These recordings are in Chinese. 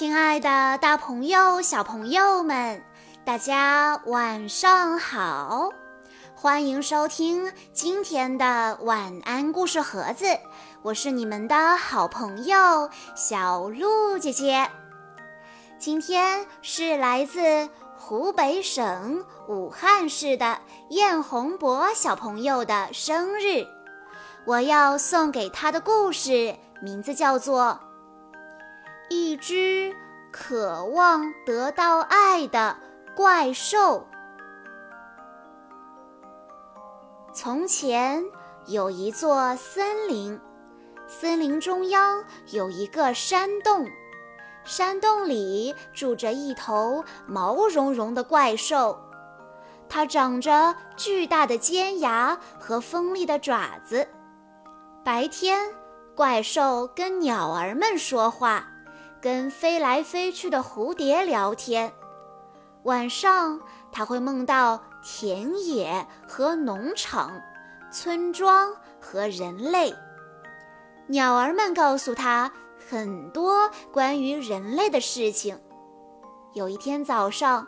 亲爱的，大朋友、小朋友们，大家晚上好！欢迎收听今天的晚安故事盒子，我是你们的好朋友小鹿姐姐。今天是来自湖北省武汉市的燕红博小朋友的生日，我要送给他的故事名字叫做。一只渴望得到爱的怪兽。从前有一座森林，森林中央有一个山洞，山洞里住着一头毛茸茸的怪兽，它长着巨大的尖牙和锋利的爪子。白天，怪兽跟鸟儿们说话。跟飞来飞去的蝴蝶聊天，晚上他会梦到田野和农场、村庄和人类。鸟儿们告诉他很多关于人类的事情。有一天早上，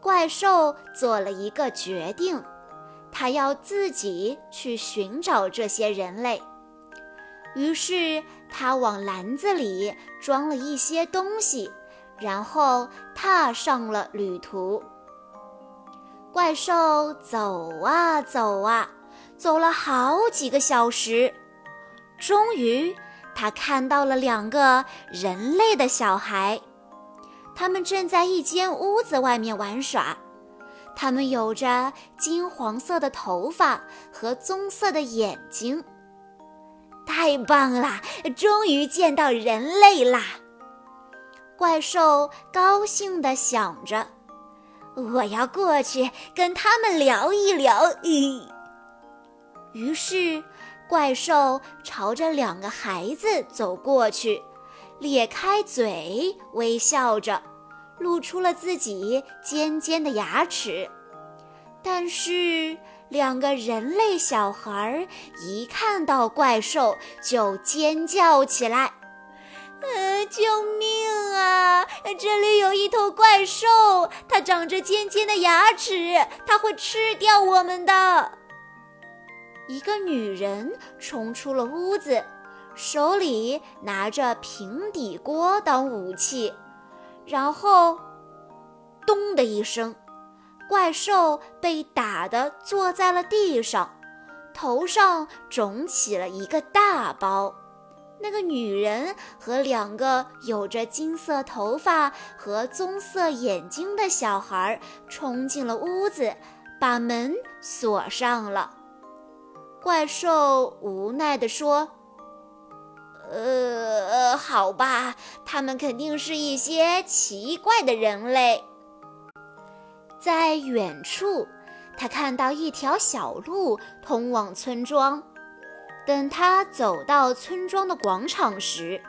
怪兽做了一个决定，他要自己去寻找这些人类。于是他往篮子里装了一些东西，然后踏上了旅途。怪兽走啊走啊，走了好几个小时，终于他看到了两个人类的小孩，他们正在一间屋子外面玩耍。他们有着金黄色的头发和棕色的眼睛。太棒了！终于见到人类啦！怪兽高兴地想着：“我要过去跟他们聊一聊。”于是，怪兽朝着两个孩子走过去，咧开嘴，微笑着，露出了自己尖尖的牙齿。但是，两个人类小孩一看到怪兽就尖叫起来：“呃，救命啊！这里有一头怪兽，它长着尖尖的牙齿，它会吃掉我们的。”一个女人冲出了屋子，手里拿着平底锅当武器，然后，咚的一声。怪兽被打得坐在了地上，头上肿起了一个大包。那个女人和两个有着金色头发和棕色眼睛的小孩冲进了屋子，把门锁上了。怪兽无奈地说：“呃，好吧，他们肯定是一些奇怪的人类。”在远处，他看到一条小路通往村庄。等他走到村庄的广场时，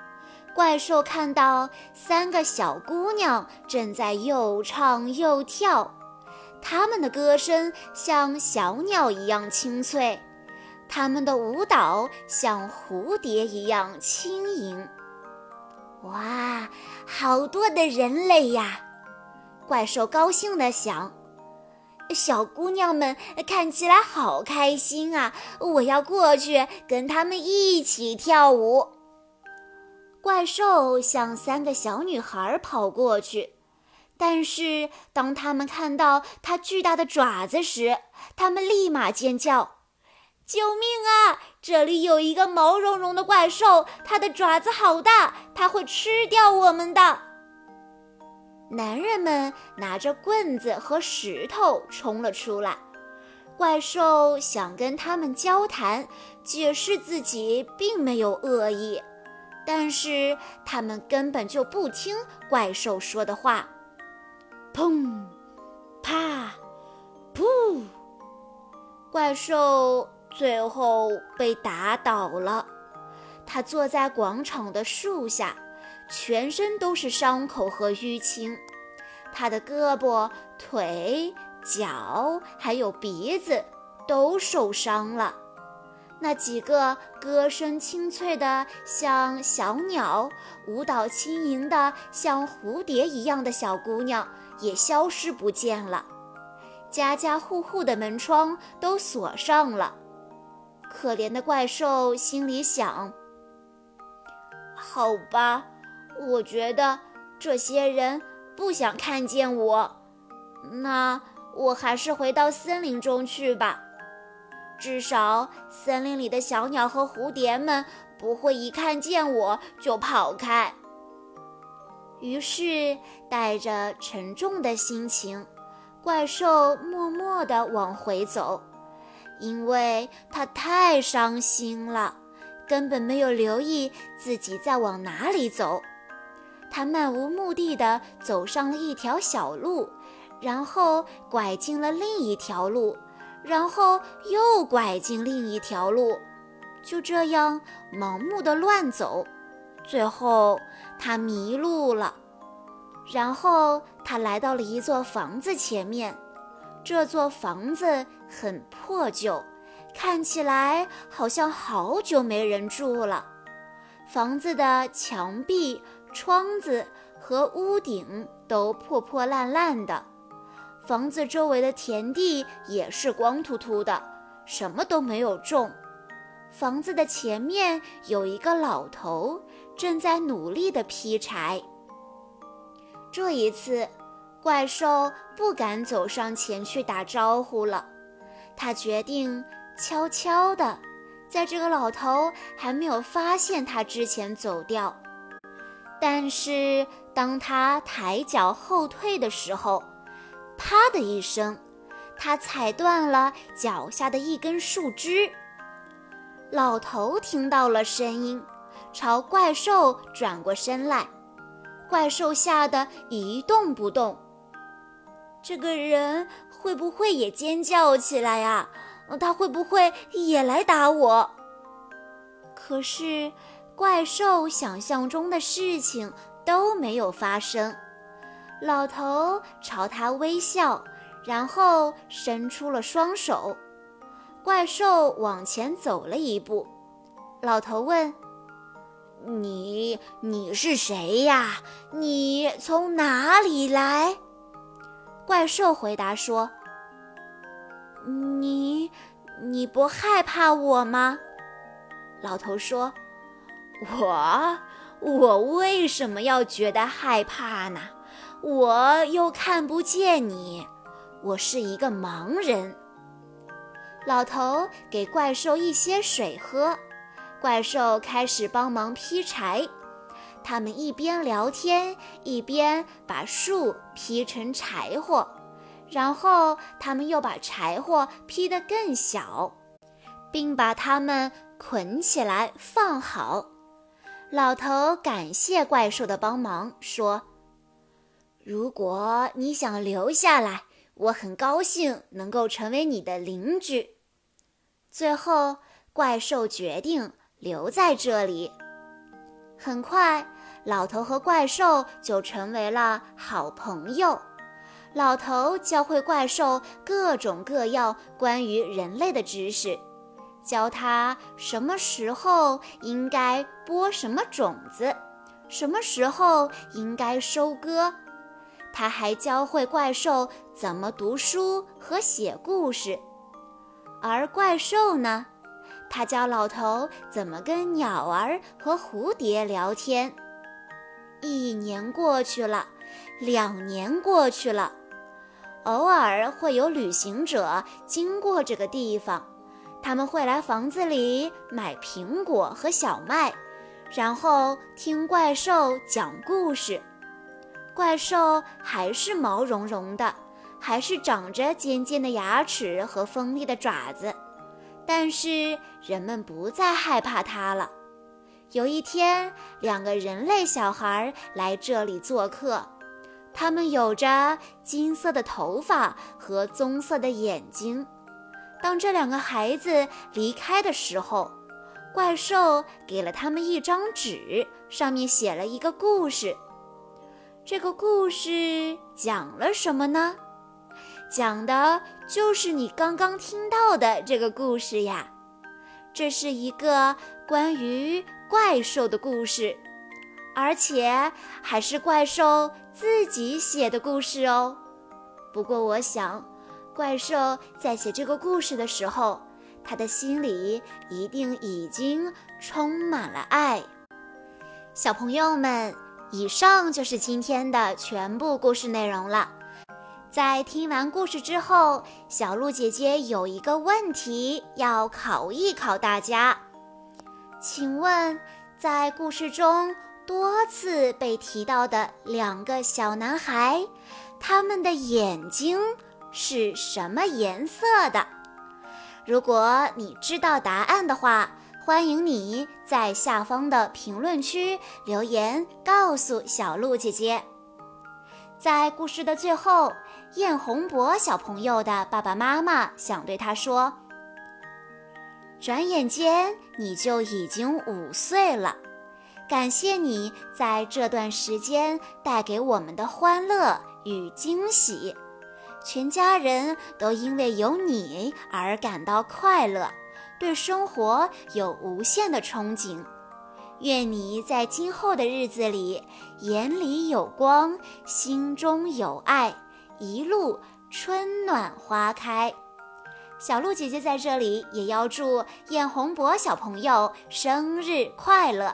怪兽看到三个小姑娘正在又唱又跳，她们的歌声像小鸟一样清脆，她们的舞蹈像蝴蝶一样轻盈。哇，好多的人类呀！怪兽高兴地想：“小姑娘们看起来好开心啊！我要过去跟她们一起跳舞。”怪兽向三个小女孩跑过去，但是当他们看到它巨大的爪子时，他们立马尖叫：“救命啊！这里有一个毛茸茸的怪兽，它的爪子好大，它会吃掉我们的！”男人们拿着棍子和石头冲了出来，怪兽想跟他们交谈，解释自己并没有恶意，但是他们根本就不听怪兽说的话。砰，啪，噗！怪兽最后被打倒了，他坐在广场的树下。全身都是伤口和淤青，他的胳膊、腿、脚还有鼻子都受伤了。那几个歌声清脆的像小鸟、舞蹈轻盈的像蝴蝶一样的小姑娘也消失不见了。家家户户的门窗都锁上了。可怜的怪兽心里想：“好吧，我觉得这些人不想看见我，那我还是回到森林中去吧。”至少，森林里的小鸟和蝴蝶们不会一看见我就跑开。于是，带着沉重的心情，怪兽默默地往回走，因为它太伤心了，根本没有留意自己在往哪里走。他漫无目的地走上了一条小路，然后拐进了另一条路。然后又拐进另一条路，就这样盲目的乱走，最后他迷路了。然后他来到了一座房子前面，这座房子很破旧，看起来好像好久没人住了。房子的墙壁、窗子和屋顶都破破烂烂的。房子周围的田地也是光秃秃的，什么都没有种。房子的前面有一个老头，正在努力地劈柴。这一次，怪兽不敢走上前去打招呼了，他决定悄悄地，在这个老头还没有发现他之前走掉。但是，当他抬脚后退的时候，啪的一声，他踩断了脚下的一根树枝。老头听到了声音，朝怪兽转过身来。怪兽吓得一动不动。这个人会不会也尖叫起来呀？他会不会也来打我？可是，怪兽想象中的事情都没有发生。老头朝他微笑，然后伸出了双手。怪兽往前走了一步。老头问：“你你是谁呀？你从哪里来？”怪兽回答说：“你你不害怕我吗？”老头说：“我我为什么要觉得害怕呢？”我又看不见你，我是一个盲人。老头给怪兽一些水喝，怪兽开始帮忙劈柴。他们一边聊天，一边把树劈成柴火，然后他们又把柴火劈得更小，并把它们捆起来放好。老头感谢怪兽的帮忙，说。如果你想留下来，我很高兴能够成为你的邻居。最后，怪兽决定留在这里。很快，老头和怪兽就成为了好朋友。老头教会怪兽各种各样关于人类的知识，教他什么时候应该播什么种子，什么时候应该收割。他还教会怪兽怎么读书和写故事，而怪兽呢，他教老头怎么跟鸟儿和蝴蝶聊天。一年过去了，两年过去了，偶尔会有旅行者经过这个地方，他们会来房子里买苹果和小麦，然后听怪兽讲故事。怪兽还是毛茸茸的，还是长着尖尖的牙齿和锋利的爪子，但是人们不再害怕它了。有一天，两个人类小孩来这里做客，他们有着金色的头发和棕色的眼睛。当这两个孩子离开的时候，怪兽给了他们一张纸，上面写了一个故事。这个故事讲了什么呢？讲的就是你刚刚听到的这个故事呀。这是一个关于怪兽的故事，而且还是怪兽自己写的故事哦。不过，我想，怪兽在写这个故事的时候，他的心里一定已经充满了爱。小朋友们，以上就是今天的全部故事内容了。在听完故事之后，小鹿姐姐有一个问题要考一考大家，请问，在故事中多次被提到的两个小男孩，他们的眼睛是什么颜色的？如果你知道答案的话，欢迎你在下方的评论区留言告诉小鹿姐姐。在故事的最后，燕红博小朋友的爸爸妈妈想对他说：“转眼间你就已经五岁了，感谢你在这段时间带给我们的欢乐与惊喜，全家人都因为有你而感到快乐，对生活有无限的憧憬。”愿你在今后的日子里，眼里有光，心中有爱，一路春暖花开。小鹿姐姐在这里也要祝燕红博小朋友生日快乐。